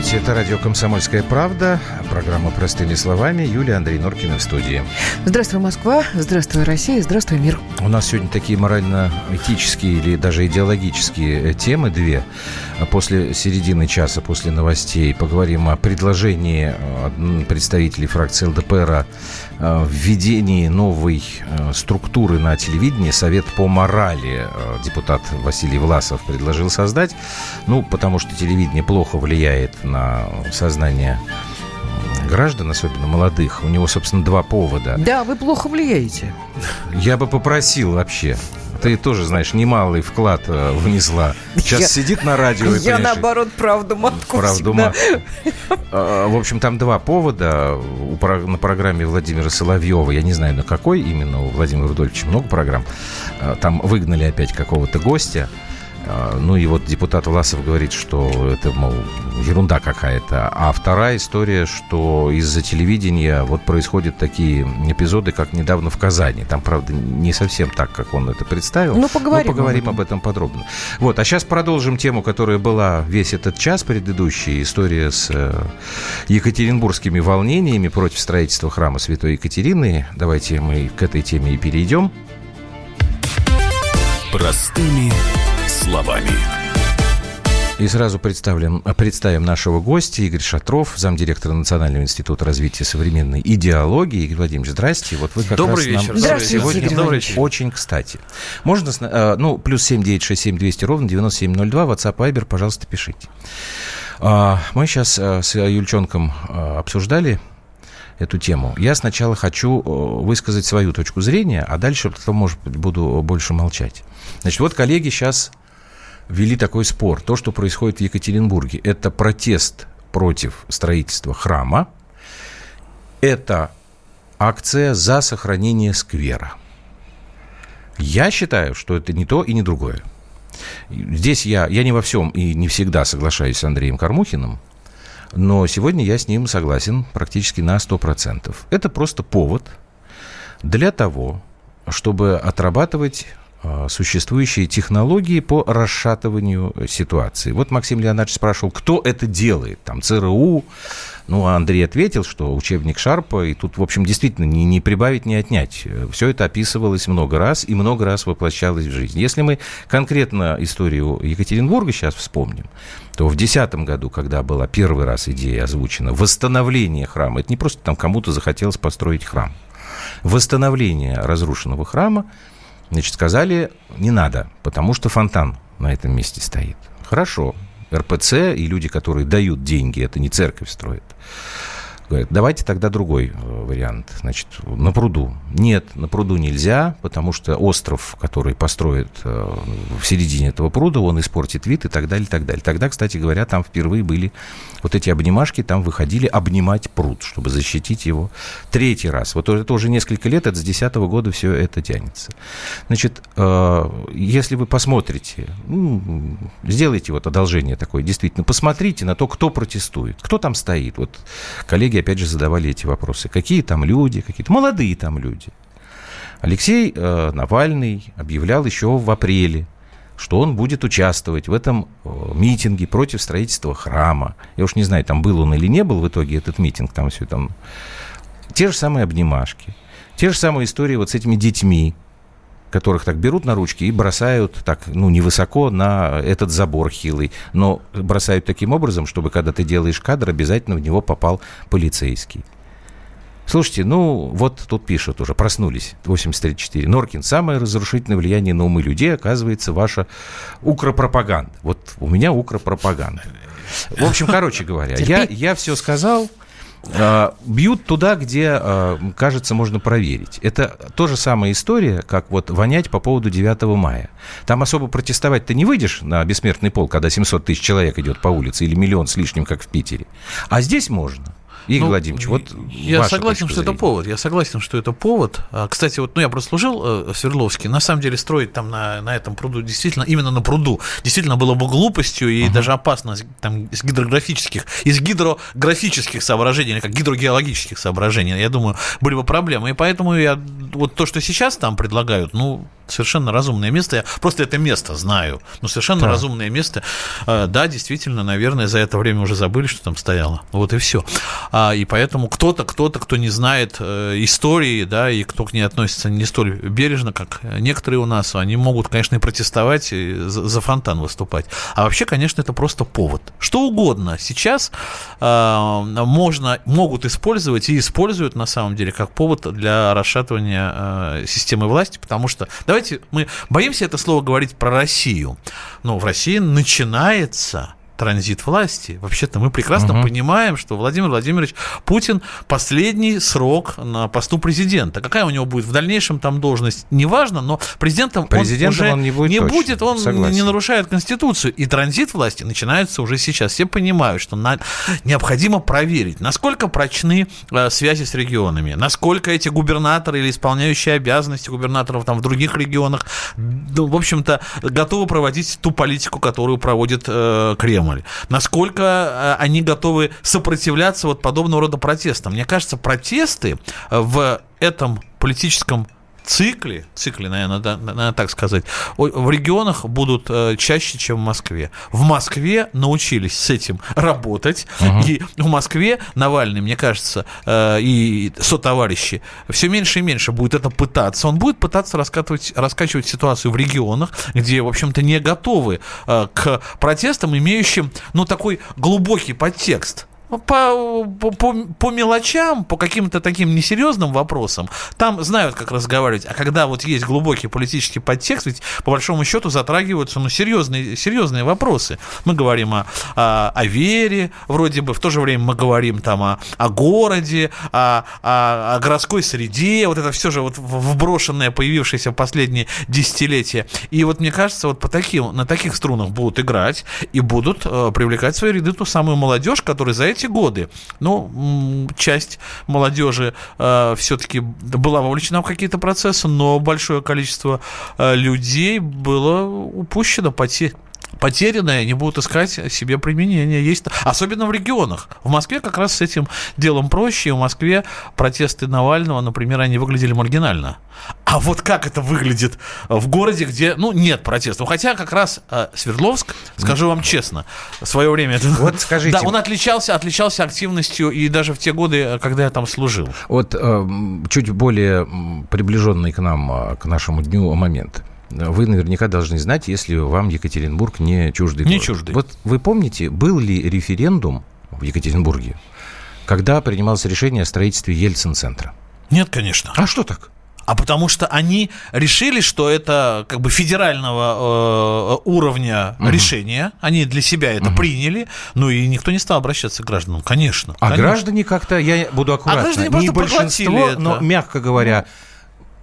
Здравствуйте, это радио «Комсомольская правда». Программа «Простыми словами». Юлия Андрей Норкина в студии. Здравствуй, Москва. Здравствуй, Россия. Здравствуй, мир. У нас сегодня такие морально-этические или даже идеологические темы две. После середины часа, после новостей, поговорим о предложении э, представителей фракции ЛДПР о введении новой э, структуры на телевидении. Совет по морали э, депутат Василий Власов предложил создать. Ну, потому что телевидение плохо влияет на сознание граждан, особенно молодых. У него, собственно, два повода. Да, вы плохо влияете. Я бы попросил вообще ты тоже, знаешь, немалый вклад э, внесла. Сейчас я, сидит на радио. Я, наоборот, правду матку Правду матку. А, в общем, там два повода на программе Владимира Соловьева. Я не знаю, на какой именно у Владимира Рудольевича много программ. А, там выгнали опять какого-то гостя. А, ну и вот депутат Власов говорит, что это, мол, ерунда какая-то. А вторая история, что из-за телевидения вот происходят такие эпизоды, как недавно в Казани. Там, правда, не совсем так, как он это представил. Ну, поговорим. Но поговорим об этом подробно. Вот, а сейчас продолжим тему, которая была весь этот час предыдущий. История с э, екатеринбургскими волнениями против строительства храма Святой Екатерины. Давайте мы к этой теме и перейдем. Простыми словами. И сразу представим, представим нашего гостя Игорь Шатров, замдиректора Национального института развития современной идеологии. Игорь Владимирович, здрасте. Вот вы как Добрый раз вечер. нам Здравствуйте, сегодня Игорь Добрый вечер. очень кстати. Можно, э, ну, плюс семь девять шесть семь двести ровно девяносто семь ноль два, WhatsApp, Viber, пожалуйста, пишите. А, мы сейчас э, с Юльчонком э, обсуждали эту тему. Я сначала хочу высказать свою точку зрения, а дальше потом, может быть, буду больше молчать. Значит, вот коллеги сейчас вели такой спор. То, что происходит в Екатеринбурге, это протест против строительства храма, это акция за сохранение сквера. Я считаю, что это не то и не другое. Здесь я, я не во всем и не всегда соглашаюсь с Андреем Кармухиным, но сегодня я с ним согласен практически на 100%. Это просто повод для того, чтобы отрабатывать существующие технологии по расшатыванию ситуации. Вот Максим Леонидович спрашивал, кто это делает? Там ЦРУ? Ну, а Андрей ответил, что учебник Шарпа, и тут, в общем, действительно не, не прибавить, не отнять. Все это описывалось много раз и много раз воплощалось в жизнь. Если мы конкретно историю Екатеринбурга сейчас вспомним, то в 2010 году, когда была первый раз идея озвучена, восстановление храма, это не просто там кому-то захотелось построить храм, восстановление разрушенного храма, Значит, сказали, не надо, потому что фонтан на этом месте стоит. Хорошо, РПЦ и люди, которые дают деньги, это не церковь строит. Говорят, давайте тогда другой э, вариант. Значит, на пруду. Нет, на пруду нельзя, потому что остров, который построят э, в середине этого пруда, он испортит вид и так далее, и так далее. Тогда, кстати говоря, там впервые были вот эти обнимашки, там выходили обнимать пруд, чтобы защитить его третий раз. Вот это уже несколько лет, это с 2010 года все это тянется. Значит, э, если вы посмотрите, ну, сделайте вот одолжение такое, действительно, посмотрите на то, кто протестует, кто там стоит. Вот коллеги опять же, задавали эти вопросы. Какие там люди, какие-то молодые там люди. Алексей э, Навальный объявлял еще в апреле, что он будет участвовать в этом э, митинге против строительства храма. Я уж не знаю, там был он или не был в итоге этот митинг, там все там. Те же самые обнимашки, те же самые истории вот с этими детьми, которых так берут на ручки и бросают так, ну, невысоко на этот забор хилый, но бросают таким образом, чтобы когда ты делаешь кадр, обязательно в него попал полицейский. Слушайте, ну, вот тут пишут уже, проснулись, 834. Норкин, самое разрушительное влияние на умы людей оказывается ваша укропропаганда. Вот у меня укропропаганда. В общем, короче говоря, я, я все сказал, бьют туда, где, а, кажется, можно проверить. Это то же самая история, как вот вонять по поводу 9 мая. Там особо протестовать ты не выйдешь на бессмертный пол, когда 700 тысяч человек идет по улице, или миллион с лишним, как в Питере. А здесь можно. Игорь ну, Владимирович, вот Я согласен, что это повод. Я согласен, что это повод. А, кстати, вот ну, я просто служил э, в Свердловске. На самом деле строить там на, на этом пруду действительно, именно на пруду, действительно было бы глупостью и uh-huh. даже опасно там, из гидрографических, из гидрографических соображений, или как гидрогеологических соображений, я думаю, были бы проблемы. И поэтому я, вот то, что сейчас там предлагают, ну, Совершенно разумное место. Я просто это место знаю. Но совершенно Так. разумное место. А, Да, действительно, наверное, за это время уже забыли, что там стояло. Вот и все. И поэтому кто-то, кто-то, кто не знает э, истории, да, и кто к ней относится не столь бережно, как некоторые у нас, они могут, конечно, и протестовать, и за фонтан выступать. А вообще, конечно, это просто повод. Что угодно сейчас э, можно, могут использовать и используют на самом деле как повод для расшатывания э, системы власти, потому что, давайте, мы боимся это слово говорить про Россию, но в России начинается транзит власти. Вообще-то мы прекрасно Мгм. понимаем, что Владимир Владимирович Путин последний срок на посту президента. Какая у него будет в дальнейшем там должность, неважно, но президентом, Президентом он уже он не будет точно, будет, он согласен. не нарушает Конституцию. И транзит власти начинается уже сейчас. Все понимают, что на- необходимо проверить, насколько прочны э, связи с регионами, насколько эти губернаторы или исполняющие обязанности губернаторов там в других регионах, ну, в общем-то, готовы проводить ту политику, которую проводит э, Кремль. Насколько э, они готовы сопротивляться вот подобного рода протестам. Мне кажется, протесты э, в этом политическом цикле, цикле, наверное, да, надо так сказать, в регионах будут э, чаще, чем в Москве. В Москве научились с этим работать, и в Москве Навальный, мне кажется, э, и сотоварищи все меньше и меньше будет это пытаться. Он будет пытаться раскатывать, раскачивать ситуацию в регионах, где, в общем-то, не готовы э, к протестам, имеющим, ну, такой глубокий подтекст. По, по, по- мелочам, по каким-то таким несерьезным вопросам, там знают, как разговаривать. А когда вот есть глубокий политический подтекст, ведь по большому счету затрагиваются ну, серьезные, серьезные вопросы. Мы говорим о, о, о вере, вроде бы, в то же время мы говорим там о, о городе, о, о, о городской среде, вот это все же вот вброшенное, появившееся в последние десятилетия. И вот мне кажется, вот по таким, на таких струнах будут играть и будут э, привлекать в свои ряды ту самую молодежь, которая за эти годы, ну, часть молодежи все-таки была вовлечена в какие-то процессы, но большое количество э, людей было упущено, поте- потерянное, не будут искать себе применение. Есть, особенно в регионах. В Москве как раз с этим делом проще. В Москве протесты Навального, например, они выглядели маргинально. А вот как это выглядит в городе, где, ну, нет протестов. Хотя как раз э, Свердловск, скажу вам честно, в свое время... это- Вот скажите. Да, он отличался, отличался активностью и даже в те годы, э, когда я там служил. Вот э, чуть более приближенный к нам, а, к нашему дню момент. Вы наверняка должны знать, если вам Екатеринбург не чуждый Не город. чуждый. Вот вы помните, был ли референдум в Екатеринбурге, когда принималось решение о строительстве Ельцин-центра? Нет, конечно. А что так? А потому что они решили, что это как бы федерального э, уровня решение. Они для себя это приняли. Ну и никто не стал обращаться к гражданам. Конечно. А конечно. граждане как-то, я буду аккуратно, граждане не просто большинство, это. но, мягко говоря,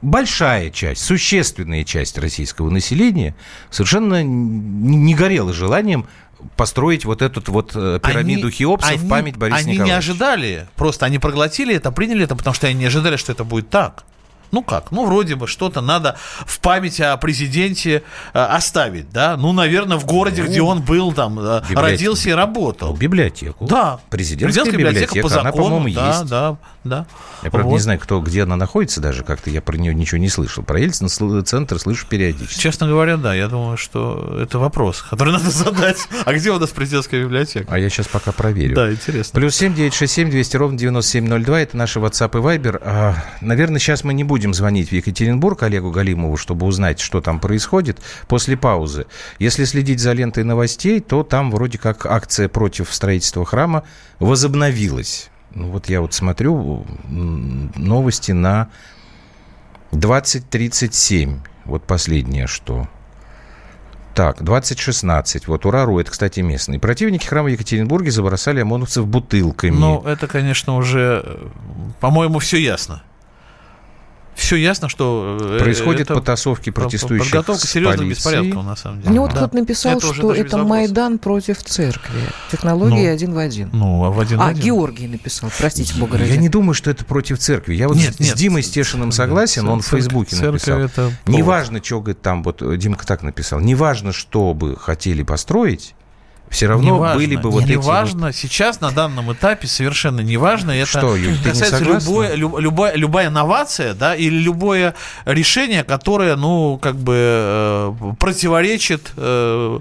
большая часть, существенная часть российского населения совершенно не не горела желанием построить вот эту вот э, пирамиду Они- Хеопса в они- память Бориса Они не Николаевича. ожидали, просто они проглотили это, приняли это, потому что они не ожидали, что это будет так. Ну как? Ну, вроде бы что-то надо в память о президенте э, оставить, да? Ну, наверное, в городе, где он был, там, э, Библиотека. родился и работал. Библиотеку. Да. Президентская библиотека, по она, закону, по-моему, да, есть. да, да. Я, правда, Вот. не знаю, кто, где она находится даже, как-то я про нее ничего не слышал. Про Ельцин-центр слышу периодически. Честно говоря, да, я думаю, что это вопрос, который надо задать. А где у нас президентская библиотека? А я сейчас пока проверю. Да, интересно. Плюс семь девять шесть семь двести ровно девяносто семь ноль два. Это наши WhatsApp и Viber. А, наверное, сейчас мы не будем звонить в Екатеринбург Олегу Галимову, чтобы узнать, что там происходит после паузы. Если следить за лентой новостей, то там вроде как акция против строительства храма возобновилась. Ну вот я вот смотрю новости на 2037. Вот последнее что. Так, 2016. Вот Урару, это, кстати, местный. Противники храма в Екатеринбурге забросали ОМОНовцев бутылками. Ну, это, конечно, уже, э, по-моему, все ясно. Все ясно, что... э, Происходят потасовки протестующих Подготовка серьезных беспорядков, на самом деле. Ну вот Да. кто-то написал, Это что это. Майдан против церкви. Технология Ну, один в один. Ну, а в один в А, один. Георгий написал, простите, бога ради. Я не думаю, что это против церкви. Я вот Нет, с, нет. с Димой Стешиным согласен, он в Церковь- Фейсбуке церковь написал. это Не повод. важно, что говорит там, вот э, Димка так написал, не важно, что бы хотели построить, Все равно Неважно, были бы вот эти... неважно, сейчас на данном этапе совершенно неважно. Это Что, Юль, ты не касается любое, люб- любая, любая инновация, да, или любое решение, которое, ну, как бы э, противоречит э,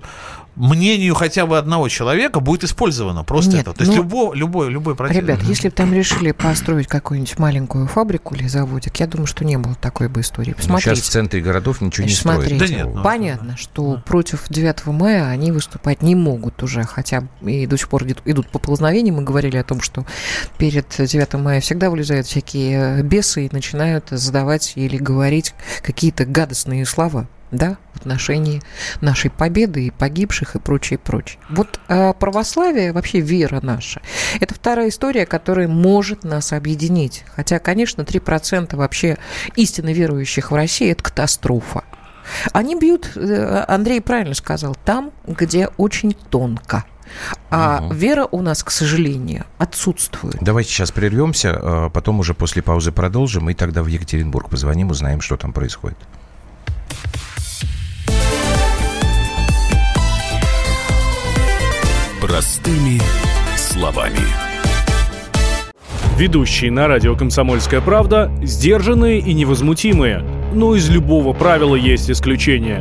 мнению хотя бы одного человека, будет использовано. Просто Нет, это. То есть ну, любой, любой, любой против. Ребят, если бы там решили построить какую-нибудь маленькую фабрику или заводик, я думаю, что не было такой бы истории. Ну, Посмотрите. сейчас в центре городов ничего не Значит, строят. смотрите, Да нет, ну, понятно, что против 9 мая они выступать не могут уже, хотя и до сих пор идут, идут поползновения. Мы говорили о том, что перед 9 мая всегда вылезают всякие бесы и начинают задавать или говорить какие-то гадостные слова да, в отношении нашей победы и погибших и прочее, прочее. Вот а, православие, вообще вера наша, это вторая история, которая может нас объединить. Хотя, конечно, 3% вообще истинно верующих в России – это катастрофа. Они бьют, э, Андрей правильно сказал, там, где очень тонко. А Мгм. вера у нас, к сожалению, отсутствует. Давайте сейчас прервемся, а потом уже после паузы продолжим, и тогда в Екатеринбург позвоним, узнаем, что там происходит. Простыми словами. Ведущие на радио «Комсомольская правда» сдержанные и невозмутимые. Но из любого правила есть исключение.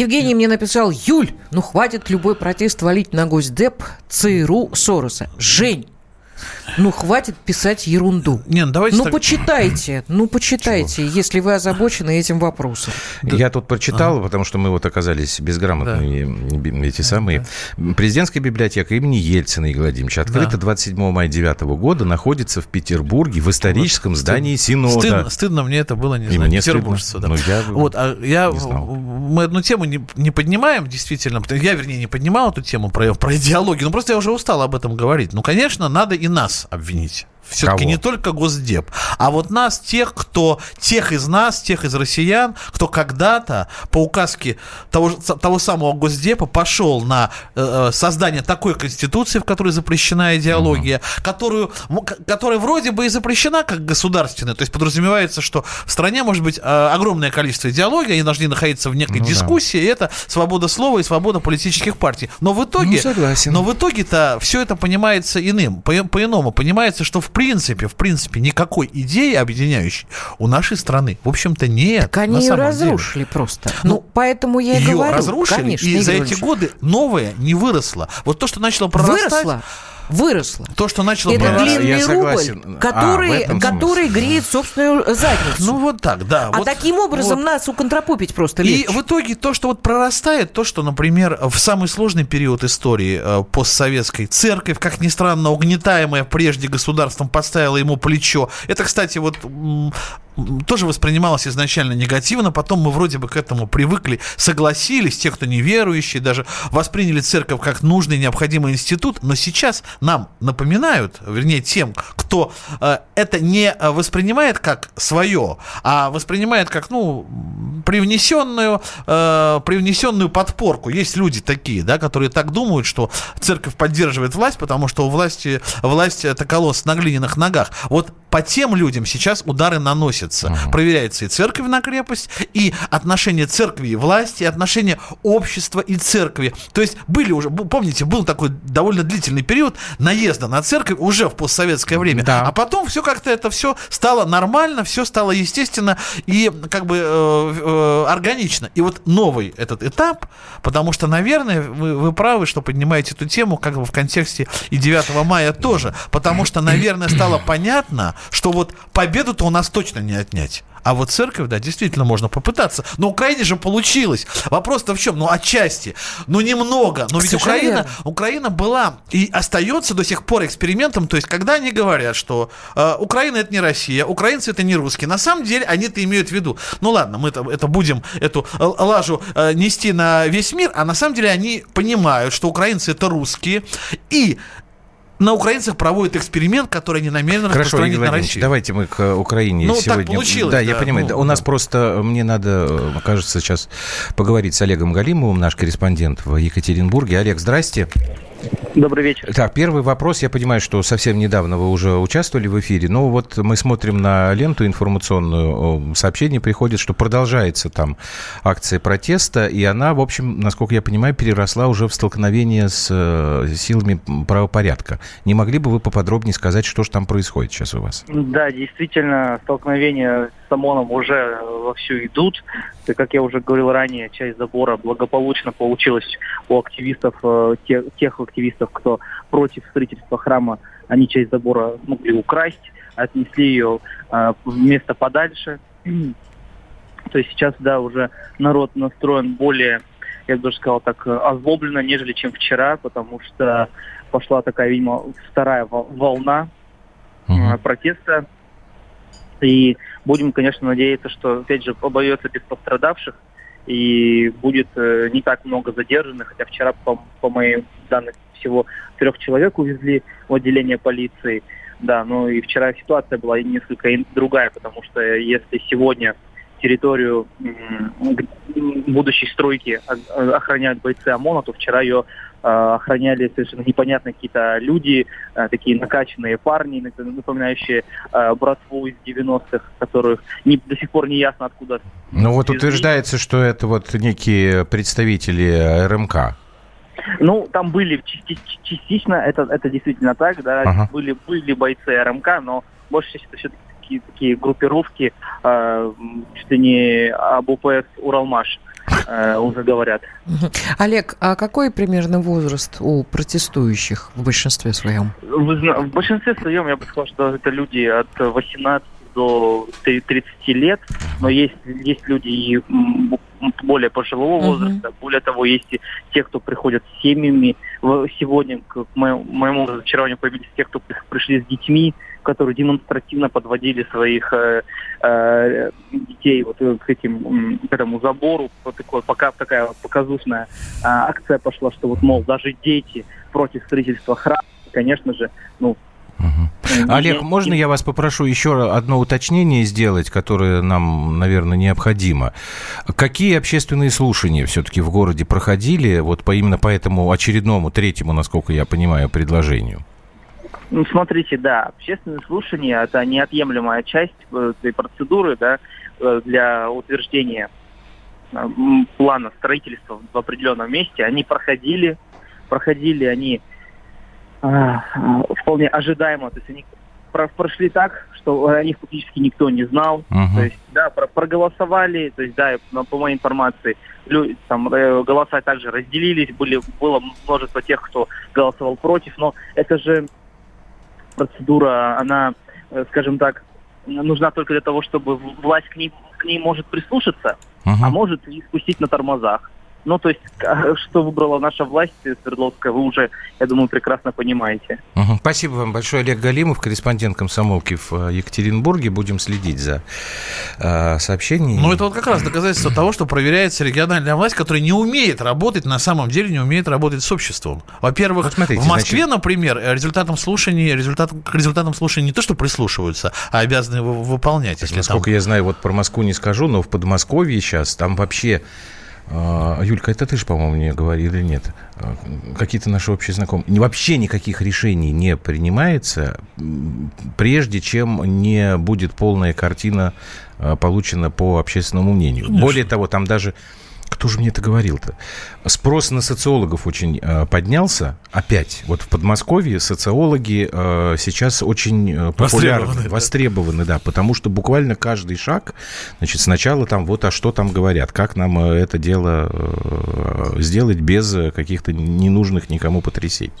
Евгений мне написал, Юль, ну хватит любой протест валить на Госдеп, ЦРУ, Сороса. Жень, ну хватит писать ерунду. Не, ну давайте Ну так- почитайте, ну почитайте, если вы озабочены этим вопросом. Я тут прочитал, потому что мы вот оказались безграмотными, би- эти самые. Президентская библиотека имени Ельцина Игоря Владимировича открыта Да. 27 мая 9 года, находится в Петербурге в историческом здании Синода. Стыдно, стыдно мне это было не И знать. мне Петербуржцу, стыдно. да. Ну, я вот, а я, не знал. мы одну тему не, не поднимаем, действительно, я, вернее, не поднимал эту тему про, про идеологию, но просто я уже устал об этом говорить. Ну, конечно, надо и нас обвинить. Все-таки не только Госдеп, а вот нас, тех, кто, тех из нас, тех из россиян, кто когда-то по указке того, того самого Госдепа пошел на э, э, создание такой конституции, в которой запрещена идеология, которую, м- к- которая вроде бы и запрещена как государственная, то есть подразумевается, что в стране может быть э, огромное количество идеологий, они должны находиться в некой Ну да. дискуссии, и это свобода слова и свобода политических партий. Но в итоге, Ну, согласен. но в итоге-то все это понимается иным, по- по-иному. Понимается, что в принципе, в принципе, никакой идеи объединяющей у нашей страны, в общем-то, нет. Так они ее разрушили просто. Ну, Ну, поэтому я и Ее говорю. разрушили, конечно, и за эти годы новое не выросло. Вот то, что начало прорастать, Выросла, выросла. то, что начало Это прорастать. я длинный согласен. рубль, А, который, этом который греет собственную задницу. Ну вот так, да. а вот- таким образом вот. нас уконтропупить просто И легче. в итоге то, что вот прорастает, то, что, например, в самый сложный период истории э, постсоветской церковь, как ни странно, угнетаемая прежде государством, подставила ему плечо. Это, кстати, вот тоже воспринималось изначально негативно, потом мы вроде бы к этому привыкли, согласились, те, кто неверующие, даже восприняли церковь как нужный, необходимый институт, но сейчас нам напоминают, вернее, тем, кто э, это не воспринимает как свое, а воспринимает как, ну, привнесенную, э, привнесенную подпорку. Есть люди такие, да, которые так думают, что церковь поддерживает власть, потому что у власти, власть это колосс на глиняных ногах. Вот по тем людям сейчас удары наносятся. Проверяется и церковь на крепость, и отношение церкви и власти, и отношение общества и церкви. То есть были уже, помните, был такой довольно длительный период наезда на церковь уже в постсоветское время. Да. А потом все как-то это все стало нормально, все стало естественно и как бы э, э, органично. И вот новый этот этап, потому что, наверное, вы, вы правы, что поднимаете эту тему как бы в контексте и 9 мая тоже, потому что, наверное, стало понятно, что вот победу-то у нас точно не отнять. А вот церковь, да, действительно можно попытаться. Но Украине же получилось. Вопрос-то в чем? Ну, отчасти. Ну, немного. Но ведь Украина, Украина была и остается до сих пор экспериментом. То есть, когда они говорят, что э, Украина это не Россия, украинцы это не русские, на самом деле они это имеют в виду. Ну, ладно, мы это, это будем эту э, лажу э, нести на весь мир, а на самом деле они понимают, что украинцы это русские. И на украинцах проводят эксперимент, который они намерены Хорошо, распространить Игорь на Россию. давайте мы к Украине Ну, так сегодня. получилось, Да, я да, понимаю. ну, У нас да. просто мне надо, э, кажется, сейчас поговорить с Олегом Галимовым, наш корреспондент в Екатеринбурге. Олег, здрасте. Добрый вечер. Так, первый вопрос. Я понимаю, что совсем недавно вы уже участвовали в эфире, но вот мы смотрим на ленту информационную, сообщение приходит, что продолжается там акция протеста, и она, в общем, насколько я понимаю, переросла уже в столкновение с э, силами правопорядка. Не могли бы вы поподробнее сказать, что же там происходит сейчас у вас? Да, действительно, столкновения с ОМОНом уже вовсю идут. И, как я уже говорил ранее, часть забора благополучно получилась у активистов, э, те- тех активистов, кто против строительства храма, они часть забора смогли украсть, отнесли ее э, в место подальше. То есть сейчас, да, уже народ настроен более, я бы даже сказал так, э, озлобленно, нежели чем вчера, потому что пошла такая, видимо, вторая вол- волна э, протеста. И будем, конечно, надеяться, что, опять же, обойдется без пострадавших и будет э, не так много задержанных, хотя вчера, по, по моим данным, всего трех человек увезли в отделение полиции. Да, ну и вчера ситуация была несколько другая, потому что если сегодня территорию будущей стройки охраняют бойцы ОМОНа, то вчера ее э, охраняли совершенно непонятные какие-то люди, э, такие накачанные парни, нап- напоминающие э, братву из 90-х, которых не- до сих пор не ясно откуда. Ну вот утверждается, что это вот некие представители РМК. Ну, там были части- частично, это, это действительно так, да, Ага. были, были бойцы РМК, но больше это все-таки такие, такие группировки, э, чуть ли не об ОПС Уралмаш э, уже говорят. Олег, а какой примерно возраст у протестующих в большинстве своем? Вы в большинстве своем я бы сказал, что это люди от 18 до 30 лет, но есть, есть люди и более пожилого возраста. Более того, есть и те, кто приходят с семьями. Сегодня, к моему, разочарованию, появились те, кто при- пришли с детьми, которые демонстративно подводили своих э, э, детей вот э, к этим к этому забору. Вот такой, пока такая вот показушная а, акция пошла, что вот мол даже дети против строительства храма, конечно же, ну Олег, можно я вас попрошу еще одно уточнение сделать, которое нам, наверное, необходимо? Какие общественные слушания все-таки в городе проходили вот по, именно по этому очередному, третьему, насколько я понимаю, предложению? Ну, смотрите, да, общественные слушания – это неотъемлемая часть э, этой процедуры, да, э, для утверждения э, плана строительства в определенном месте. Они проходили, проходили они а, вполне ожидаемо, то есть они про- прошли так, что о них фактически никто не знал, Мгм. то есть, да, про- проголосовали, то есть, да, но по моей информации, лю- там э, голоса также разделились, были, было множество тех, кто голосовал против, но это же процедура, она, э, скажем так, нужна только для того, чтобы власть к ней, к ней может прислушаться, Мгм. а может и спустить на тормозах. Ну, то есть, к- что выбрала наша власть э, Свердловская, вы уже, я думаю, прекрасно понимаете. Мгм. Спасибо вам большое, Олег Галимов, корреспондент комсомолки в э, Екатеринбурге. Будем следить за э, сообщениями. Ну, это вот как раз доказательство того, что проверяется региональная власть, которая не умеет работать, на самом деле не умеет работать с обществом. Во-первых, Вот смотрите, в Москве, значит- например, э, результатом слушаний, результатом, к результатам слушаний не то, что прислушиваются, а обязаны его выполнять. Если там- Насколько я знаю, вот про Москву не скажу, но в Подмосковье сейчас там вообще... э, Юлька, это ты же, по-моему, мне говорил или нет? Э, Какие-то наши общие знакомые. Вообще никаких решений не принимается, прежде чем не будет полная картина э, получена по общественному мнению. Более того, там даже... Кто же мне это говорил-то? Спрос на социологов очень э, поднялся. Опять. Вот в Подмосковье социологи э, сейчас очень э, популярны. Востребованы, да. Востребованы, да. Потому что буквально каждый шаг, значит, сначала там вот, а что там говорят, как нам э, это дело э, сделать без э, каких-то ненужных никому потрясений.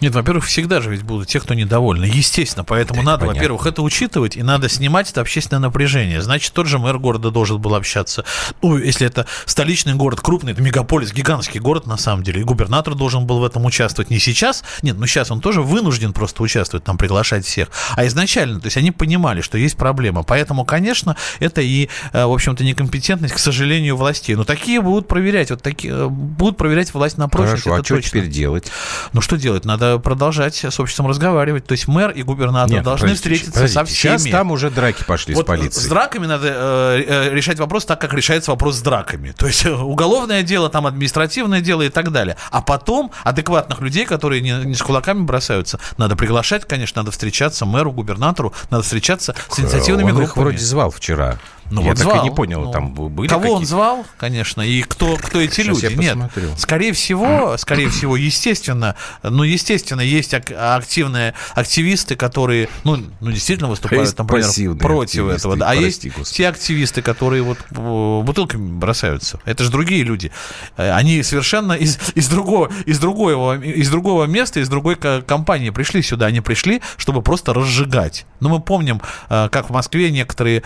Нет, во-первых, всегда же ведь будут те, кто недовольны. Естественно, поэтому надо, понятно. во-первых, это учитывать, и надо снимать это общественное напряжение. Значит, тот же мэр города должен был общаться. Ну, если это столичный город, крупный, это мегаполис, гигантский город, на самом деле. И губернатор должен был в этом участвовать. Не сейчас, нет, ну сейчас он тоже вынужден просто участвовать, там, приглашать всех. А изначально, то есть они понимали, что есть проблема. Поэтому, конечно, это и, э, в общем-то, некомпетентность, к сожалению, властей. Но такие будут проверять, вот такие, э, будут проверять власть на прочность. Хорошо, а это что точно. теперь делать? Ну что делать? Надо продолжать с обществом разговаривать. То есть мэр и губернатор Нет, должны подождите, встретиться подождите, со всеми. Сейчас там уже драки пошли Вот с полицией. с драками надо э, э, решать вопрос так, как решается вопрос с драками. То есть э, уголовное дело, там административное дело и так далее. А потом адекватных людей, которые не, не с кулаками бросаются, надо приглашать, конечно, надо встречаться мэру, губернатору, надо встречаться с инициативными Он их группами. вроде звал вчера. Ну, Я вот так звал. и не понял, Ну, там были Кого он звал, конечно, и кто, кто эти Сейчас люди? Нет, скорее всего, скорее всего, естественно, ну, естественно, есть ак- активные активисты, которые, ну, ну действительно выступают, Есть например, против этого. да. А есть господи. те активисты, которые вот э, бутылками бросаются. Это же другие люди. Э, Они совершенно из, из, другого, из, другого, из другого места, из другой ко- компании пришли сюда. Они пришли, чтобы просто разжигать. Но мы помним, э, как в Москве некоторые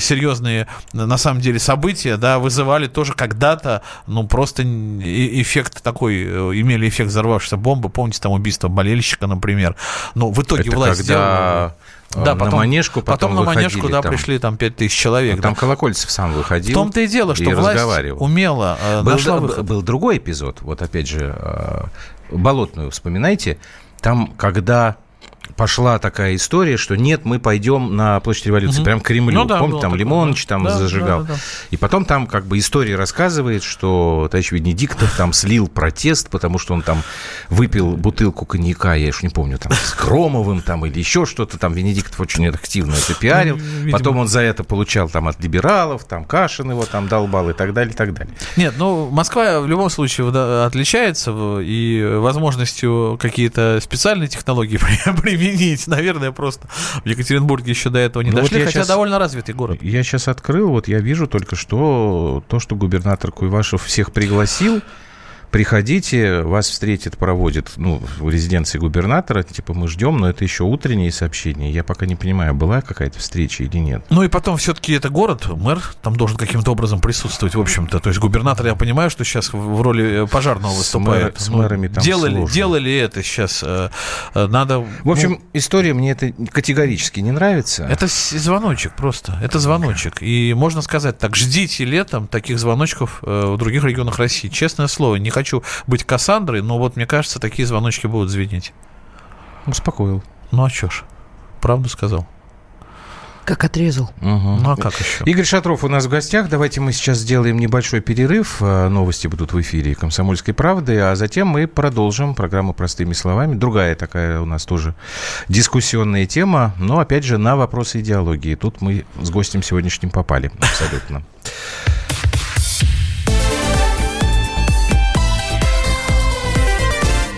серьезные, на самом деле, события, да, вызывали тоже когда-то, ну, просто эффект такой, э, имели эффект взорвавшейся бомбы. Помните, там убийство болельщика, например. Но в итоге Это власть когда сделала... э, Да, на потом, Манежку потом, потом на Манежку, да, там. пришли там 5000 человек. Ну, Там да. Колокольцев сам выходил. В том-то и дело, что и власть умело э, Был, нашла выход. был другой эпизод, вот опять же, э, Болотную вспоминайте, там, когда пошла такая история, что нет, мы пойдем на площадь революции, Мгм. прям к Кремлю. Ну да, Помните, там такое, Лимоныч да. там Да, зажигал. да, да, да. И потом там как бы история рассказывает, что товарищ Венедиктов там слил протест, потому что он там выпил бутылку коньяка, я уж не помню, там с Громовым там или еще что-то там. Венедиктов очень активно это пиарил. Ну, видимо. Потом он за это получал там от либералов, там Кашин его там долбал и так далее, и так далее. Нет, ну, Москва в любом случае отличается и возможностью какие-то специальные технологии при- применить, наверное, просто в Екатеринбурге еще до этого не Ну, вот дошли, я хотя щас- довольно развитый город. Я сейчас открыл, вот я вижу только что то, что губернатор Куйвашев всех пригласил. Приходите, вас встретит, проводит, ну, в резиденции губернатора, типа мы ждем, но это еще утренние сообщения. Я пока не понимаю, была какая-то встреча или нет. Ну и потом все-таки это город, мэр там должен каким-то образом присутствовать, в общем-то. То есть губернатор, я понимаю, что сейчас в роли э, пожарного С выступает. с Ну, мэрами там делали, сложно. делали это сейчас. э, э, Надо... В общем, история мне это категорически не нравится. Это звоночек просто. Это звоночек. И можно сказать так, ждите летом таких звоночков в других регионах России. Честное слово, не хочу быть Кассандрой, но вот мне кажется, такие звоночки будут звенеть. Успокоил. Ну а чё ж, правду сказал. Как отрезал. Мгм. Ну а как еще? Игорь Шатров у нас в гостях. Давайте мы сейчас сделаем небольшой перерыв. Э, Новости будут в эфире «Комсомольской правды», а затем мы продолжим программу «Простыми словами». Другая такая у нас тоже дискуссионная тема, но, опять же, на вопросы идеологии. Тут мы с гостем сегодняшним попали абсолютно.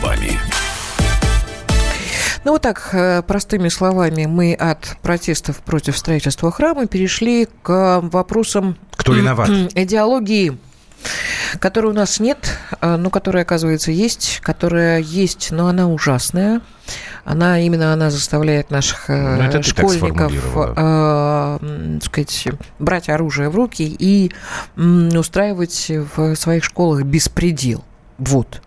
Словами. Ну вот так, э, простыми словами, мы от протестов против строительства храма перешли к вопросам Кто виноват? идеологии, которой у нас нет, э, но которая, оказывается, есть, которая есть, но она ужасная. Она именно она заставляет наших э, Ну, школьников, э, сказать, брать оружие в руки и устраивать в своих школах беспредел. Вот.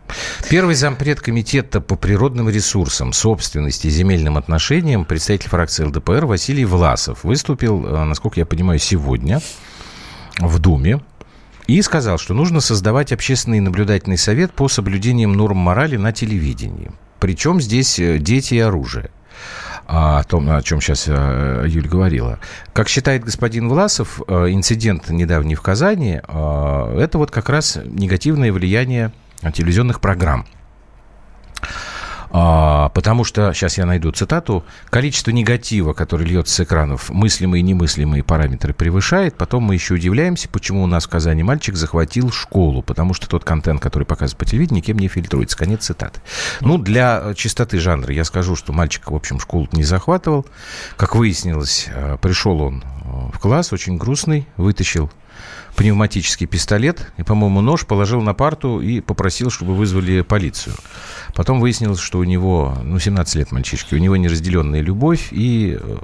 Первый зампред комитета по природным ресурсам, собственности и земельным отношениям, представитель фракции ЛДПР Василий Власов выступил, э, насколько я понимаю, сегодня в Думе и сказал, что нужно создавать общественный наблюдательный совет по соблюдениям норм морали на телевидении. Причем здесь э, дети и оружие. о том, о чем сейчас э, Юль говорила. Как считает господин Власов, инцидент недавний в Казани, это вот как раз негативное влияние телевизионных программ. А, потому что, сейчас я найду цитату, количество негатива, который льется с экранов, мыслимые и немыслимые параметры превышает. Потом мы еще удивляемся, почему у нас в Казани мальчик захватил школу, потому что тот контент, который показывает по телевидению, никем не фильтруется. Конец цитаты. Ну, для чистоты жанра я скажу, что мальчик, в общем, школу не захватывал. Как выяснилось, э, пришел он э, в класс, очень грустный, вытащил пневматический пистолет и, по-моему, нож положил на парту и попросил, чтобы вызвали полицию. Потом выяснилось, что у него, ну, 17 лет мальчишки, у него неразделенная любовь и э,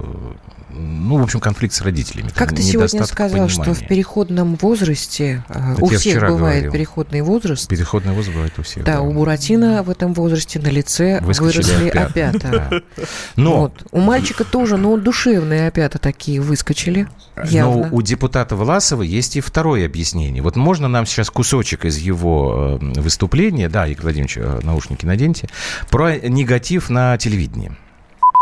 ну, в общем, конфликт с родителями. Как ты сегодня сказал, понимания. что в переходном возрасте Это у всех бывает говорил. переходный возраст. Переходный возраст бывает у всех. Да, да. у Буратино в этом возрасте на лице Выскочили выросли опята. Но... У мальчика тоже, но душевные опята такие выскочили. Но у депутата Власова есть и второе объяснение. Вот можно нам сейчас кусочек из его э, выступления, да, Игорь Владимирович, э, наушники наденьте, про негатив на телевидении.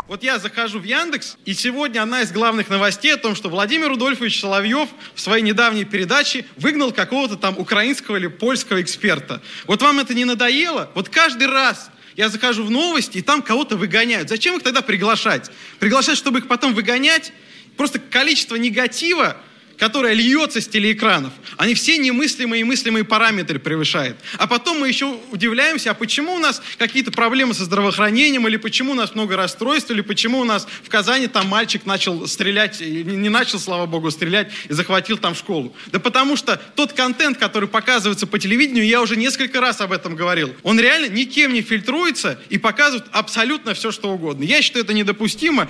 Вот я захожу в Яндекс, и сегодня одна из главных новостей о том, что Владимир Рудольфович Соловьев в своей недавней передаче выгнал какого-то там украинского или польского эксперта. Вот вам это не надоело? Вот каждый раз я захожу в новости, и там кого-то выгоняют. Зачем их тогда приглашать? Приглашать, чтобы их потом выгонять? Просто количество негатива которая льется с телеэкранов, они все немыслимые и мыслимые параметры превышают. А потом мы еще удивляемся, а почему у нас какие-то проблемы со здравоохранением, или почему у нас много расстройств, или почему у нас в Казани там мальчик начал стрелять, не начал, слава богу, стрелять и захватил там школу. Да потому что тот контент, который показывается по телевидению, я уже несколько раз об этом говорил, он реально никем не фильтруется и показывает абсолютно все, что угодно. Я считаю, это недопустимо.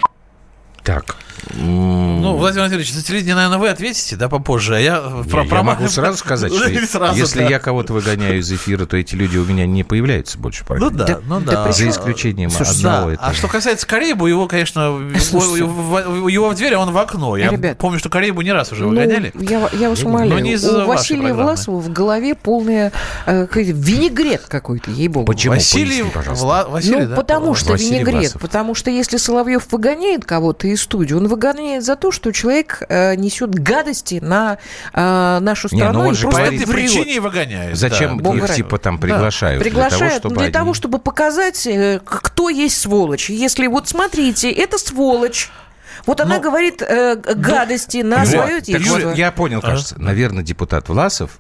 Так. Ну, Владимир Владимирович, за телевидение, наверное, вы ответите, да, попозже. А я, про, я про... могу сразу сказать, что сразу, если да. я кого-то выгоняю из эфира, то эти люди у меня не появляются больше. Ну да, ну да. За исключением Слушай, одного. Да. Этого. А что касается Карибу, его, конечно, его, его в дверь, а он в окно. Я Ребят, помню, что Карибу не раз уже ну, выгоняли. Я, я вас умоляю, но не у Василия Власова в голове полная э, винегрет какой-то, ей-богу. Почему? Василий, Вла... Василий, ну, да? потому что Василий винегрет. Власов. Потому что если Соловьев выгоняет кого-то из студии, он выгоняет за то, что человек э, несет гадости на э, нашу страну. Не, ну и просто по этой причине и выгоняет. Зачем да. их типа там приглашают? Да. Приглашают для того, чтобы, для они... того, чтобы показать, э, кто есть сволочь. Если вот смотрите, это сволочь. Вот она Но... говорит э, гадости ну, на вот, свое тело. Я понял, кажется. А? Наверное, депутат Власов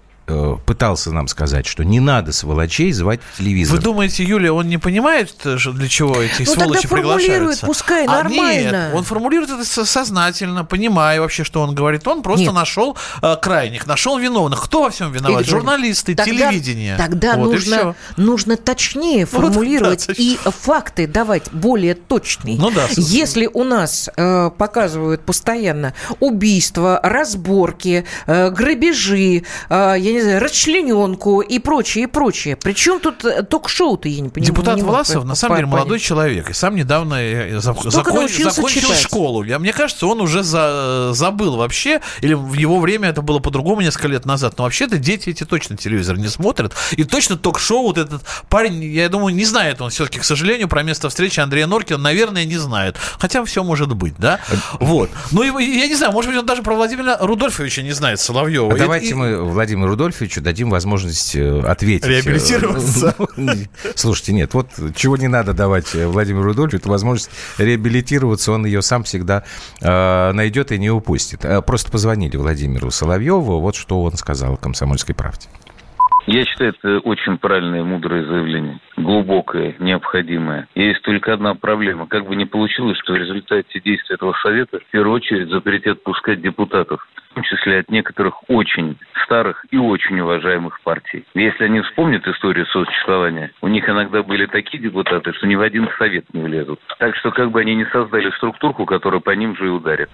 пытался нам сказать, что не надо сволочей звать в телевизор. Вы думаете, Юлия, он не понимает, э, для чего эти ну, сволочи тогда приглашаются? пускай, а нормально. Нет, он формулирует это сознательно, понимая вообще, что он говорит. Он просто нет. нашел э, крайних, нашел виновных. Кто во всем виноват? Игорь, Журналисты, тогда, телевидение. Тогда вот нужно, нужно точнее формулировать вот, да, и факты давать более точные. Ну да. Если у нас э, показывают постоянно убийства, разборки, э, грабежи, э, я не не знаю, расчлененку и прочее, и прочее. Причем тут э, ток-шоу-то, я не понимаю. Депутат не Власов, на самом деле, молодой человек. И сам недавно э, закон, закончил читать. школу. Мне кажется, он уже за, забыл вообще, или в его время это было по-другому несколько лет назад. Но вообще-то дети эти точно телевизор не смотрят. И точно ток-шоу вот этот парень, я думаю, не знает он все-таки, к сожалению, про место встречи Андрея Норкина, наверное, не знает. Хотя все может быть, да? Вот. Ну, я не знаю, может быть, он даже про Владимира Рудольфовича не знает, Соловьева. А давайте и, мы Владимир Рудольфович Рудольфовичу дадим возможность э, ответить. Реабилитироваться. Слушайте, нет, вот чего не надо давать э, Владимиру Рудольфовичу, это возможность реабилитироваться, он ее сам всегда э, найдет и не упустит. Э, просто позвонили Владимиру Соловьеву, вот что он сказал «Комсомольской правде». Я считаю, это очень правильное и мудрое заявление. Глубокое, необходимое. Есть только одна проблема. Как бы не получилось, что в результате действия этого совета в первую очередь запретят пускать депутатов том числе от некоторых очень старых и очень уважаемых партий. Если они вспомнят историю сосуществования, у них иногда были такие депутаты, что ни в один совет не влезут. Так что как бы они не создали структурку, которая по ним же и ударит.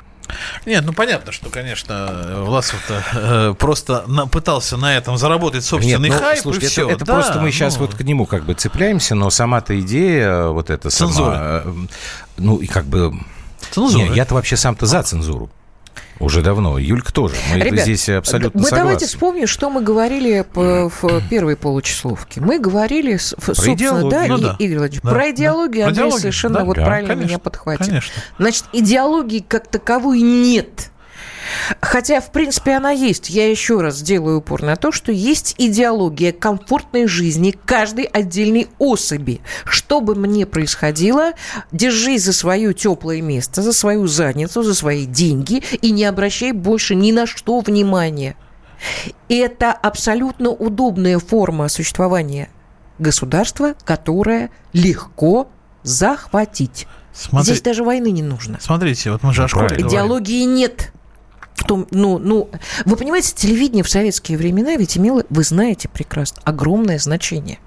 Нет, ну понятно, что, конечно, Власов-то э, просто на, пытался на этом заработать собственный Нет, ну, хайп слушайте, и все. Это, это да, просто мы сейчас ну... вот к нему как бы цепляемся, но сама-то идея э, вот эта Цензура. сама... Э, ну и как бы... Цензура. Не, я-то вообще сам-то за цензуру. Уже давно. Юлька тоже. Мы Ребят, здесь абсолютно мы согласны. давайте вспомним, что мы говорили по- в первой получасовке. Мы говорили, с- в- собственно, идеологию. да, Ну И- да. Игорь Владимирович, Да, про да. идеологию Про Андрей идеологию, совершенно да. вот Да, правильно конечно, меня подхватил. конечно. Значит, идеологии как таковой нет. Хотя, в принципе, она есть. Я еще раз делаю упор на то, что есть идеология комфортной жизни каждой отдельной особи. Что бы мне происходило, держись за свое теплое место, за свою задницу, за свои деньги и не обращай больше ни на что внимания. Это абсолютно удобная форма существования государства, которое легко захватить. Смотри- Здесь даже войны не нужно. Смотрите, вот мы же о школе говорим. Идеологии нет. В том, ну, ну, вы понимаете, телевидение в советские времена ведь имело, вы знаете прекрасно, огромное значение.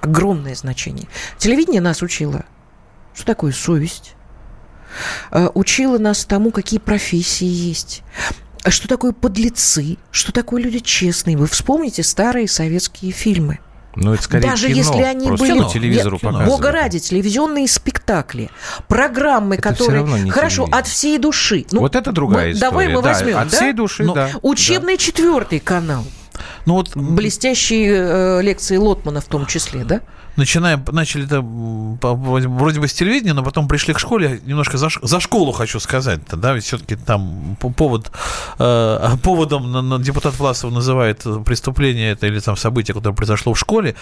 Огромное значение. Телевидение нас учило, что такое совесть. Э, Учило нас тому, какие профессии есть. А Что такое подлецы? Что такое люди честные? Вы вспомните старые советские фильмы. Ну, это скорее Даже кино. если они были... по телевизору показывают. Бога ради, телевизионные спектакли, программы, Это которые... Хорошо, от всей души. Ну, вот это другая мы- история. Давай мы да, возьмем, От да? всей души, Ну, да. Учебный четвертый канал. Ну вот Блестящие э, лекции Лотмана в том числе, да? начинаем, начали это вроде бы с телевидения, но потом пришли к школе. Немножко за, за школу хочу сказать, да, ведь все-таки там по- повод, э, поводом депутат Власов называет преступление это или там событие, которое произошло в школе.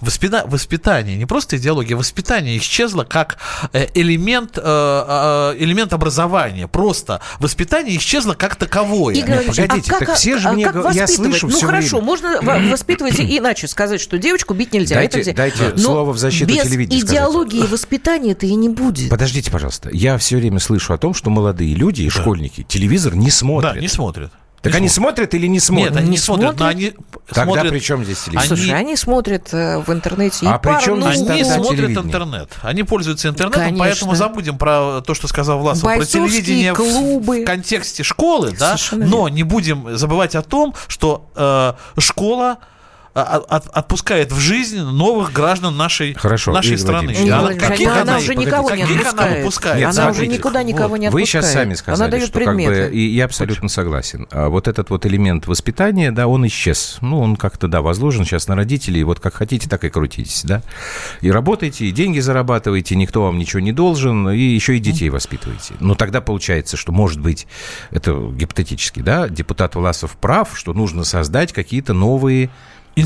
Воспита- воспитание, не просто идеология, воспитание исчезло как э, элемент, э, э, элемент образования. Просто воспитание исчезло как таковое. Игорь Нет, погодите, а так как, все же а мне как я слышу Ну всё хорошо, время. Можно во- воспитывать и иначе сказать, что девочку бить нельзя. Дайте- это нельзя. дайте Но слово в защиту без телевидения сказать. идеологии воспитания-то и не будет. Подождите, пожалуйста. Я все время слышу о том, что молодые люди и школьники телевизор не смотрят. Да, не смотрят. Так они смотрят или не смотрят? Нет, они Не не смотрят, но смотрят? они Тогда смотрят... при чем здесь телевизор? Слушай, они смотрят э, в интернете и А при чем порнуху. здесь Они смотрят телевидение? интернет. Они пользуются интернетом, Конечно. поэтому забудем про то, что сказал Власов, про телевидение в- клубы. в контексте школы, да, Совершенно но не будем забывать о том, что э, школа от- отпускает в жизнь новых граждан нашей, Хорошо, нашей Игорь страны. Владимирович, Она- каких она она- уже никого не каких она отпускает. выпускает? Нет, она уже никуда никого не Вы отпускает. сейчас сами сказали, Она дает что как предметы. бы, и я абсолютно согласен. А вот этот вот элемент воспитания, да, он исчез. Ну, он как-то, да, возложен сейчас на родителей. Вот как хотите, так и крутитесь, да. И работаете, и деньги зарабатываете, никто вам ничего не должен, и еще и детей воспитываете. Но тогда получается, что, может быть, это гипотетически, да, депутат Власов прав, что нужно создать какие-то новые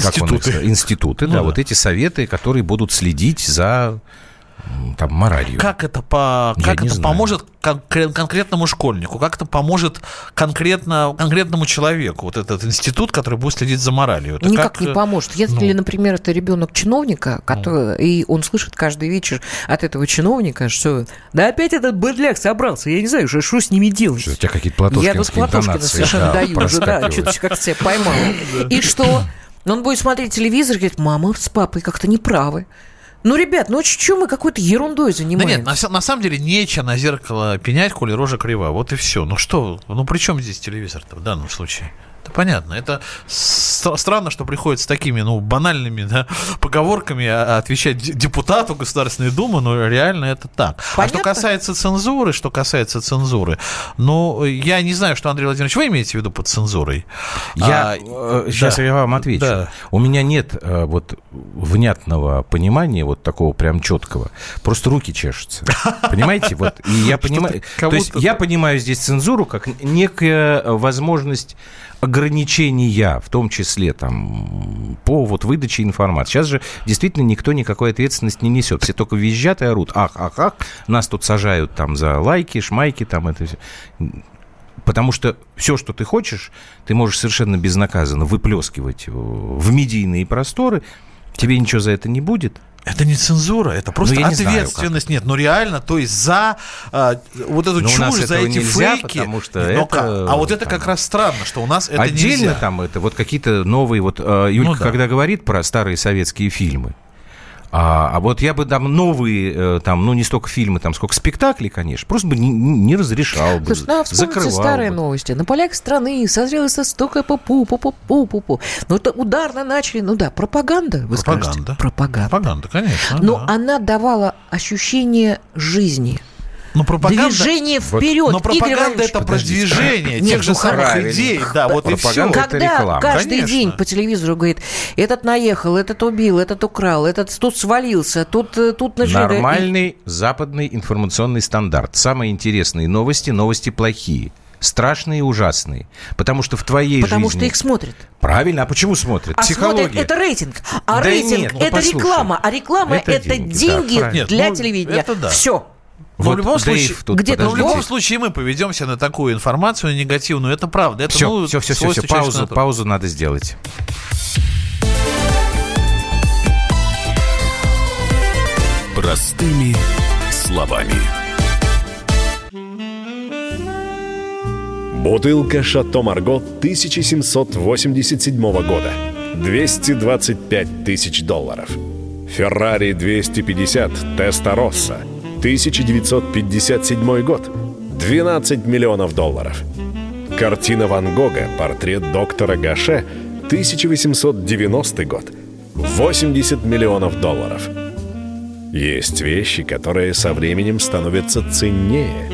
как он Институты. институты, Ну да, да. вот эти советы, которые будут следить за там моралью. Как это, по, как это знаю. поможет конкре- конкретному школьнику? Как это поможет конкретно, конкретному человеку? Вот этот институт, который будет следить за моралью. Это Никак как, не э, поможет. Если, ну. например, это ребенок чиновника, который, и он слышит каждый вечер от этого чиновника, что да опять этот быдляк собрался, я не знаю уже, что с ними делать. Что у тебя какие-то Я тут платошкинские Платошкина совершенно да, даю уже, да, что-то как тебя поймал. И что? Ну, Он будет смотреть телевизор и говорит, мама с папой как-то неправы. Ну, ребят, ну что мы какой-то ерундой Да занимаемся? нет, на, на самом деле нечего на зеркало пенять, коли рожа крива. Вот и все. Ну что, ну при чем здесь телевизор-то в данном случае? Это понятно. Это стра- странно, что приходится такими, ну, банальными да, поговорками а- отвечать д- депутату Государственной Думы, но реально это так. А Понятно. что касается цензуры, что касается цензуры, ну, я не знаю, что, Андрей Владимирович, вы имеете в виду под цензурой? Я, А, э, сейчас да. я вам отвечу. Да. У меня нет э, вот внятного понимания, вот такого прям четкого. Просто руки чешутся. Понимаете? Вот, и я понимаю... То есть я понимаю здесь цензуру как некая э, возможность ограничения, в том числе там по вот выдаче информации. Сейчас же действительно никто никакой ответственности не несет. Все только визжат и орут. Ах, ах, ах, нас тут сажают там за лайки, шмайки, там это все. Потому что все, что ты хочешь, ты можешь совершенно безнаказанно выплескивать в медийные просторы. Тебе ничего за это не будет. Это не цензура, это просто Ну, я не знаю, ответственность. Нет, ну реально, то есть за а, вот эту Но у нас чушь, за эти нельзя, фейки. потому что Но это, как? А вот это там, как раз странно, что у нас это Отдельно нельзя. там это вот какие-то новые вот э, Юлька, Ну да. когда говорит про старые советские фильмы. А, а вот я бы там новые, э, там, ну, не столько фильмы, там, сколько спектаклей, конечно, просто бы не, не разрешал бы, Слушай, ну, а вспомните закрывал старые бы. новости. На полях страны созрело столько пупу, пупу, пупу, пупу. Ну, это ударно начали. Ну да, пропаганда, вы Пропаганда. скажете. Пропаганда. Пропаганда, конечно. Но да. она давала ощущение жизни. Но пропаганда... Движение вперед. Но пропаганда это продвижение Нет, тех же ну, самых правильно. идей. Да, вот и все. Когда реклама. каждый Конечно. день по телевизору говорит, этот наехал, этот убил, этот украл, этот тут свалился, тут, э, тут Нормальный западный информационный стандарт. Самые интересные новости, новости плохие. Страшные и ужасные. Потому что в твоей Потому жизни... что их смотрят. Правильно, а почему смотрят? А Психология. смотрят, это рейтинг. А Да рейтинг нет, ну, это послушай. реклама. А реклама Это это, деньги, деньги, да, правильно. Нет, для ну, телевидения. это да. Все. Но Вот в любом Дэйв случае, тут, где-то но в любом случае мы поведемся на такую информацию негативную. Это правда. Это, Все, ну, все, все, все, свойство паузу, натуры. паузу надо сделать. Простыми словами. Бутылка «Шато Марго» 1787 года. 225 тысяч долларов. «Феррари 250 Теста Росса» 1957 год. 12 миллионов долларов. Картина Ван Гога «Портрет доктора Гаше» 1890 год. 80 миллионов долларов. Есть вещи, которые со временем становятся ценнее.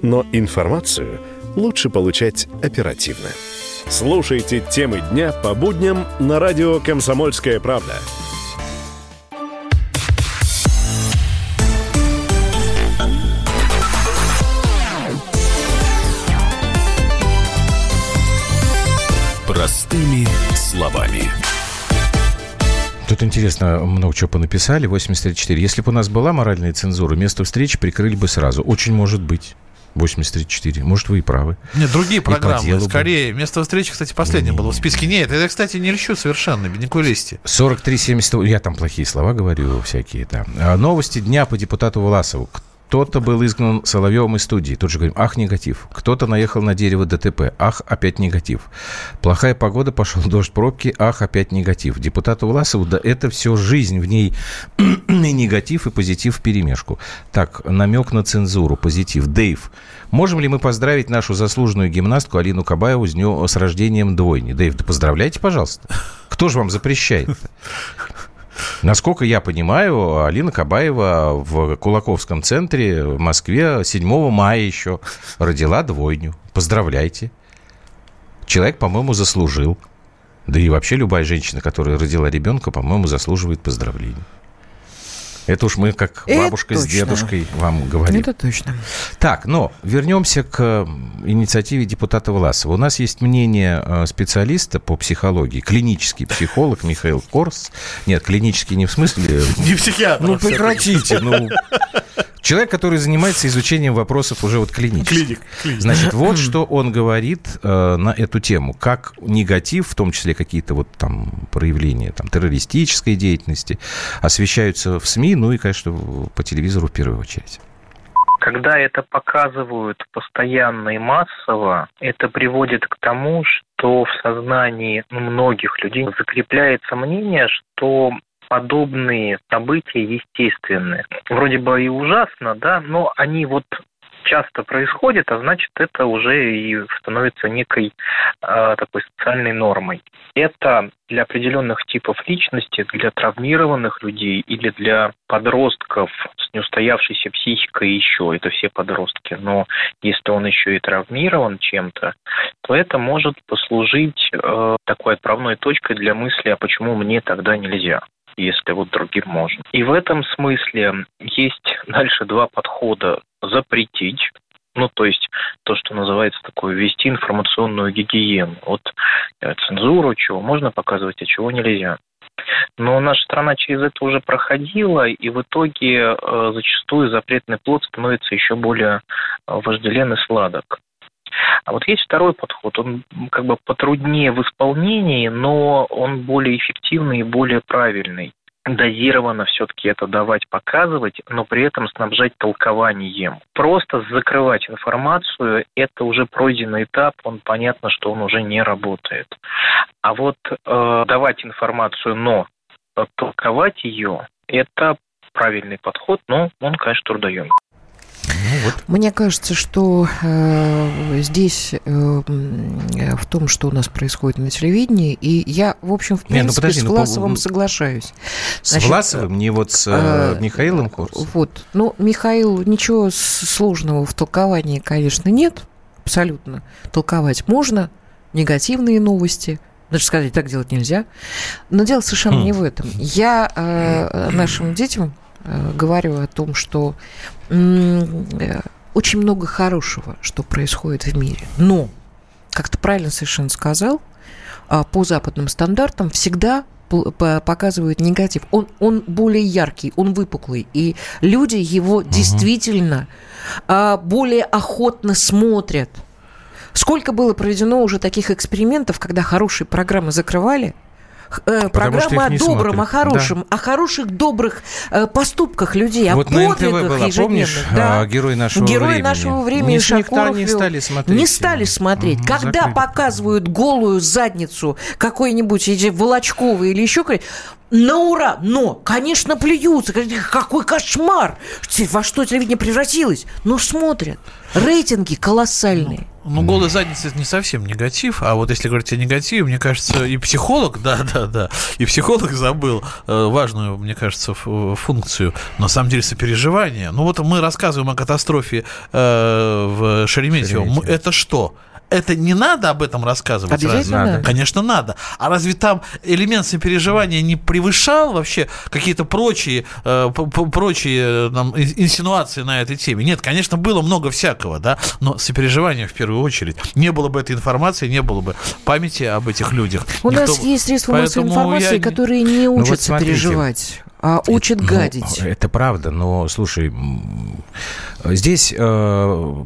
Но информацию лучше получать оперативно. Слушайте темы дня по будням на радио «Комсомольская правда». Тут интересно, много чего понаписали. 83.4. Если бы у нас была моральная цензура, место встречи прикрыли бы сразу. Очень может быть. 83.4. Может, вы и правы. Нет, другие программы. бы. Скорее, место встречи, кстати, последнее было в списке. Нет, это, кстати, не льщу совершенно, бедняку листи. 43.70. Я там плохие слова говорю всякие, да. Новости дня по депутату Власову. Кто-то был изгнан Соловьевым из студии. Тут же говорим, ах, негатив. Кто-то наехал на дерево ДТП. Ах, опять негатив. Плохая погода, пошел дождь, пробки. Ах, опять негатив. Депутату Власову, да это все жизнь. В ней и негатив, и позитив в перемешку. Так, намек на цензуру, позитив. Дэйв, можем ли мы поздравить нашу заслуженную гимнастку Алину Кабаеву с, днем, с рождением двойни? Дэйв, да поздравляйте, пожалуйста. Кто же вам запрещает? Насколько я понимаю, Алина Кабаева в Кулаковском центре в Москве 7 мая еще родила двойню. Поздравляйте. Человек, по-моему, заслужил. Да и вообще любая женщина, которая родила ребенка, по-моему, заслуживает поздравлений. Это уж мы, как Это бабушка с дедушкой, вам говорим. Это точно. Так, но вернемся к инициативе депутата Власова. У нас есть мнение э, специалиста по психологии, клинический психолог Михаил Корс. Нет, клинический не в смысле... Не психиатр. Ну, прекратите, ну... Человек, который занимается изучением вопросов уже вот клинических. Клиник, клиник. Значит, вот что он говорит э, на эту тему. Как негатив, в том числе какие-то вот там проявления там, террористической деятельности, освещаются в СМИ, ну и, конечно, по телевизору в первую очередь. Когда это показывают постоянно и массово, это приводит к тому, что в сознании многих людей закрепляется мнение, что подобные события естественны. Вроде бы и ужасно, да, но они вот часто происходят, а значит это уже и становится некой э, такой социальной нормой. Это для определенных типов личности, для травмированных людей или для подростков с неустоявшейся психикой еще, это все подростки, но если он еще и травмирован чем-то, то это может послужить э, такой отправной точкой для мысли, а почему мне тогда нельзя если вот другим можно. И в этом смысле есть дальше два подхода. Запретить, ну, то есть то, что называется такое, ввести информационную гигиену. Вот э, цензуру, чего можно показывать, а чего нельзя. Но наша страна через это уже проходила, и в итоге э, зачастую запретный плод становится еще более э, вожделен и сладок. А вот есть второй подход, он как бы потруднее в исполнении, но он более эффективный и более правильный. Дозированно все-таки это давать, показывать, но при этом снабжать толкованием. Просто закрывать информацию – это уже пройденный этап, он понятно, что он уже не работает. А вот э, давать информацию, но толковать ее – это правильный подход, но он, конечно, трудоемкий. Вот. Мне кажется, что э, здесь э, в том, что у нас происходит на телевидении, и я, в общем, в принципе, Не, ну, подожди, с ну, Власовым ну, соглашаюсь. С Значит, Власовым, не вот с э, э Михаилом Курсом? Вот. Ну, Михаил, ничего сложного в толковании, конечно, нет. Абсолютно. Толковать можно. Негативные новости – даже сказать, так делать нельзя. Но дело совершенно не хм. в этом. Я э, нашим детям э, говорю о том, что э, очень много хорошего, что происходит в мире. Но, как ты правильно совершенно сказал, э, по западным стандартам всегда показывают негатив. Он, он более яркий, он выпуклый, и люди его угу. действительно э, более охотно смотрят – Сколько было проведено уже таких экспериментов, когда хорошие программы закрывали, э, программа о добром, смотрят. о хорошем, да. о хороших, добрых э, поступках людей, вот о подвигах была, помнишь, да. а, герой нашего герой времени. нашего времени Шакуров не стали смотреть. Не стали смотреть. Угу, Когда закрыли. показывают голую задницу какой-нибудь Волочковой или еще какой на ура, но, конечно, плюются, какой кошмар, во что телевидение превратилось, но смотрят, рейтинги колоссальные. Ну, голая задница это не совсем негатив, а вот если говорить о негативе, мне кажется, и психолог, да, да, да, и психолог забыл э, важную, мне кажется, функцию, на самом деле, сопереживание. Ну, вот мы рассказываем о катастрофе э, в Шереметьево. Шереметьево. Это что? Это не надо об этом рассказывать? Обязательно разве? надо. Конечно, надо. А разве там элемент сопереживания не превышал вообще какие-то прочие, э, прочие там, инсинуации на этой теме? Нет, конечно, было много всякого, да, но сопереживание в первую очередь. Не было бы этой информации, не было бы памяти об этих людях. У Никто... нас есть средства массовой информации, я... которые не учат ну, вот сопереживать а учат это, гадить. Ну, это правда, но слушай, здесь э,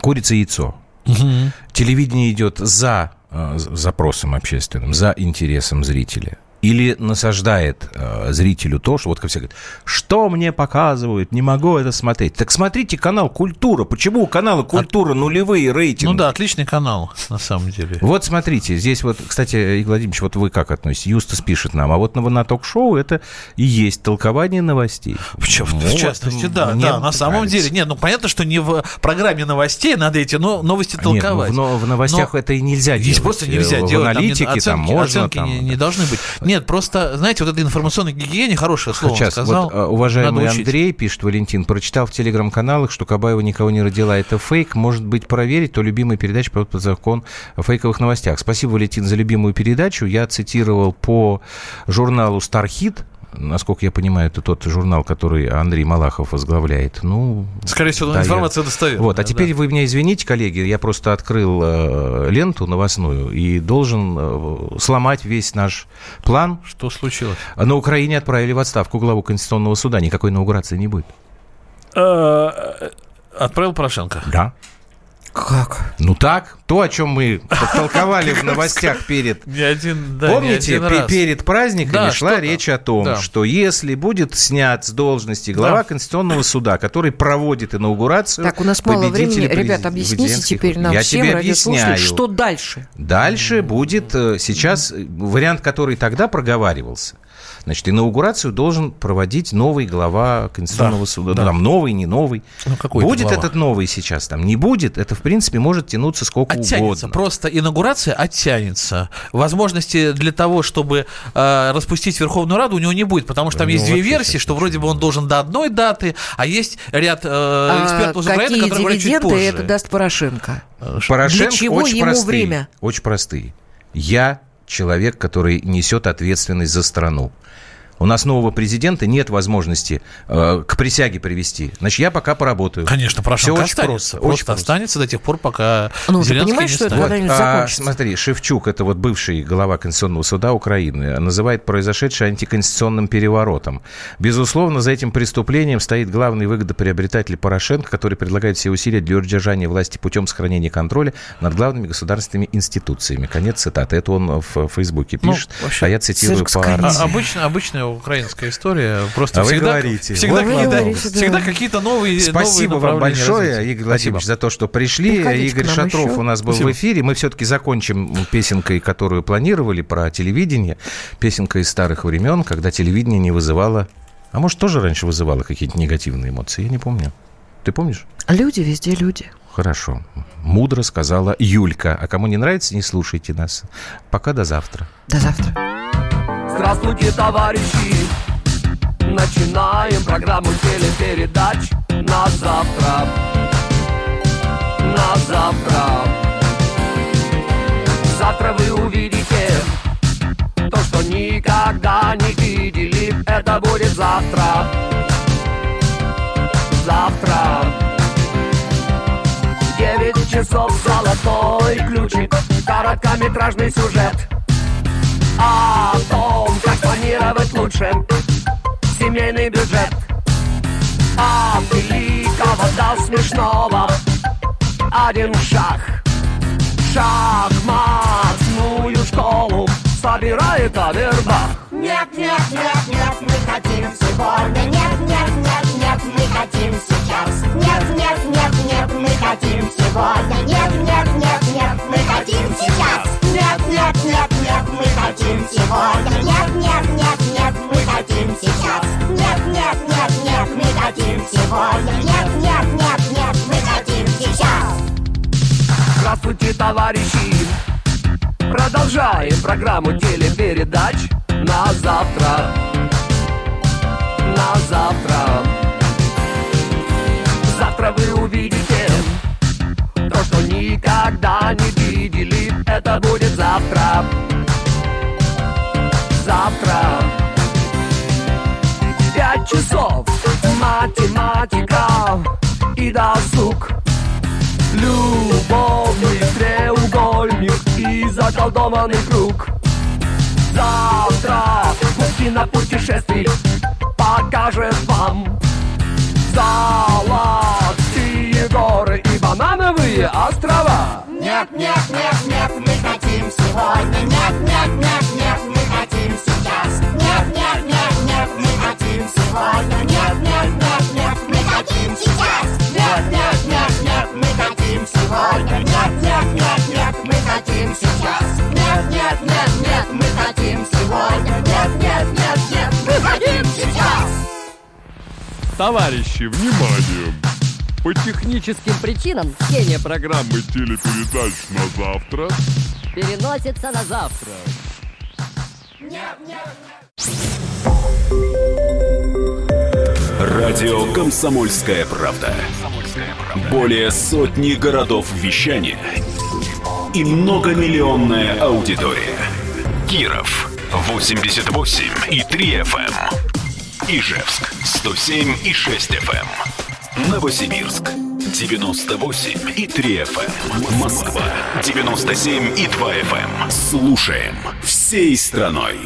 курица и яйцо. Угу. Телевидение идет за э, запросом общественным, за интересом зрителя или насаждает э, зрителю то, что вот как все говорят, что мне показывают, не могу это смотреть. Так смотрите канал «Культура». Почему у канала «Культура» нулевые рейтинги? Ну да, отличный канал, на самом деле. Вот смотрите, здесь вот, кстати, Игорь Владимирович, вот вы как относитесь? Юстас пишет нам, а вот на, на ток-шоу это и есть толкование новостей. Почему? Ну, в частности, вот, да, да, на самом нравится. деле. Нет, ну понятно, что не в программе новостей надо эти но, новости толковать. Нет, ну, в, в новостях но это и нельзя здесь делать. просто нельзя в делать. аналитике там, оценки, там можно. Оценки там, не, не должны быть. Нет, просто, знаете, вот эта информационная гигиена, хорошее слово Сейчас, сказал. Вот, а, уважаемый Андрей, пишет Валентин, прочитал в телеграм-каналах, что Кабаева никого не родила. Это фейк. Может быть, проверить, то любимая передача под закон о фейковых новостях. Спасибо, Валентин, за любимую передачу. Я цитировал по журналу «Стархит», насколько я понимаю, это тот журнал, который Андрей Малахов возглавляет. Ну, Скорее всего, да, информация я... достоверная. Вот, а теперь да. вы меня извините, коллеги, я просто открыл э, ленту новостную и должен э, сломать весь наш план. Что случилось? На Украине отправили в отставку главу Конституционного суда. Никакой инаугурации не будет. Э, отправил Порошенко? Да. Как? Ну так, то, о чем мы толковали в новостях перед... Не один, да, Помните, не один раз. перед праздниками да, шла речь о том, да. что если будет снят с должности глава да. Конституционного суда, который проводит инаугурацию... Так, у нас мало времени. Ребят, объясните теперь нам Я всем тебе объясняю. что дальше? Дальше будет э, сейчас вариант, который тогда проговаривался – Значит, инаугурацию должен проводить новый глава Конституционного да, суда. Да. Там новый, не новый. Ну, какой будет глава? этот новый сейчас там? Не будет. Это, в принципе, может тянуться сколько оттянется. угодно. Просто инаугурация оттянется. Возможности для того, чтобы э, распустить Верховную Раду, у него не будет, потому что там ну, есть две версии, что вроде бы он должен до одной даты, а есть ряд э, а экспертов а из Украины, которые говорят чуть позже. это даст Порошенко? Порошенко для чего очень ему простые, время? Очень простые. Я человек, который несет ответственность за страну. У нас нового президента нет возможности э, к присяге привести. Значит, я пока поработаю. Конечно, Порошенко Все очень останется. Просто, очень просто останется до тех пор, пока ну, Зеленский понимаешь, не что это когда-нибудь а, Смотри, Шевчук, это вот бывший глава Конституционного суда Украины, называет произошедшее антиконституционным переворотом. Безусловно, за этим преступлением стоит главный выгодоприобретатель Порошенко, который предлагает все усилия для удержания власти путем сохранения контроля над главными государственными институциями. Конец цитаты. Это он в Фейсбуке ну, пишет, ну, вообще, а я цитирую по а, обычно, обычно украинская история. Просто а всегда, вы говорите. Всегда, вот какие-то, говорите, всегда какие-то новые Спасибо новые вам большое, развития. Игорь Владимирович, за то, что пришли. Приходите Игорь Шатров еще. у нас был Спасибо. в эфире. Мы все-таки закончим песенкой, которую планировали, про телевидение. Песенка из старых времен, когда телевидение не вызывало... А может, тоже раньше вызывало какие-то негативные эмоции? Я не помню. Ты помнишь? Люди везде люди. Хорошо. Мудро сказала Юлька. А кому не нравится, не слушайте нас. Пока до завтра. До завтра. Здравствуйте, товарищи! Начинаем программу телепередач на завтра. На завтра. Завтра вы увидите то, что никогда не видели. Это будет завтра. Завтра. Девять часов золотой ключик. Короткометражный сюжет. О том, как планировать лучше. Семейный бюджет. От великого до смешного. Один шаг. Шахматную школу. Собирает Авербах. Нет, нет, нет, нет, мы хотим сегодня Нет, нет, нет, нет, мы хотим сейчас. Нет, нет, нет, нет, мы хотим сегодня. Нет, нет, нет, нет, мы хотим сейчас Нет, нет, нет, мы хотим сегодня Нет, нет, нет, нет, мы хотим сейчас Нет, нет, нет, нет, мы хотим сегодня Нет, нет, нет, нет, мы хотим сейчас Здравствуйте, товарищи! Продолжаем программу телепередач на завтра. На завтра. Завтра вы увидите то, что никогда не видели. Это будет завтра. Завтра. Пять часов. Математика и досуг. Любовный треугольник и заколдованный круг Завтра кинопутешествий покажет вам Золотые горы и банановые острова Нет, нет, нет, нет, мы хотим сегодня Нет, нет, нет, нет, мы хотим сейчас Нет, нет, нет, нет, мы хотим сегодня Нет, нет, нет, нет, мы хотим сейчас Нет, нет, нет, нет, мы хотим сегодня Нет, нет, нет, нет, мы хотим сейчас Нет, нет, нет, нет, мы хотим сегодня Нет, нет, нет, нет, мы хотим сейчас Товарищи, внимание! По техническим причинам чтение программы телепередач на завтра переносится на завтра. Радио «Комсомольская правда». Более сотни городов вещания и многомиллионная аудитория. Киров 88 и 3 FM. Ижевск 107 и 6 FM. Новосибирск 98 и 3 FM. Москва 97 и 2 FM. Слушаем всей страной.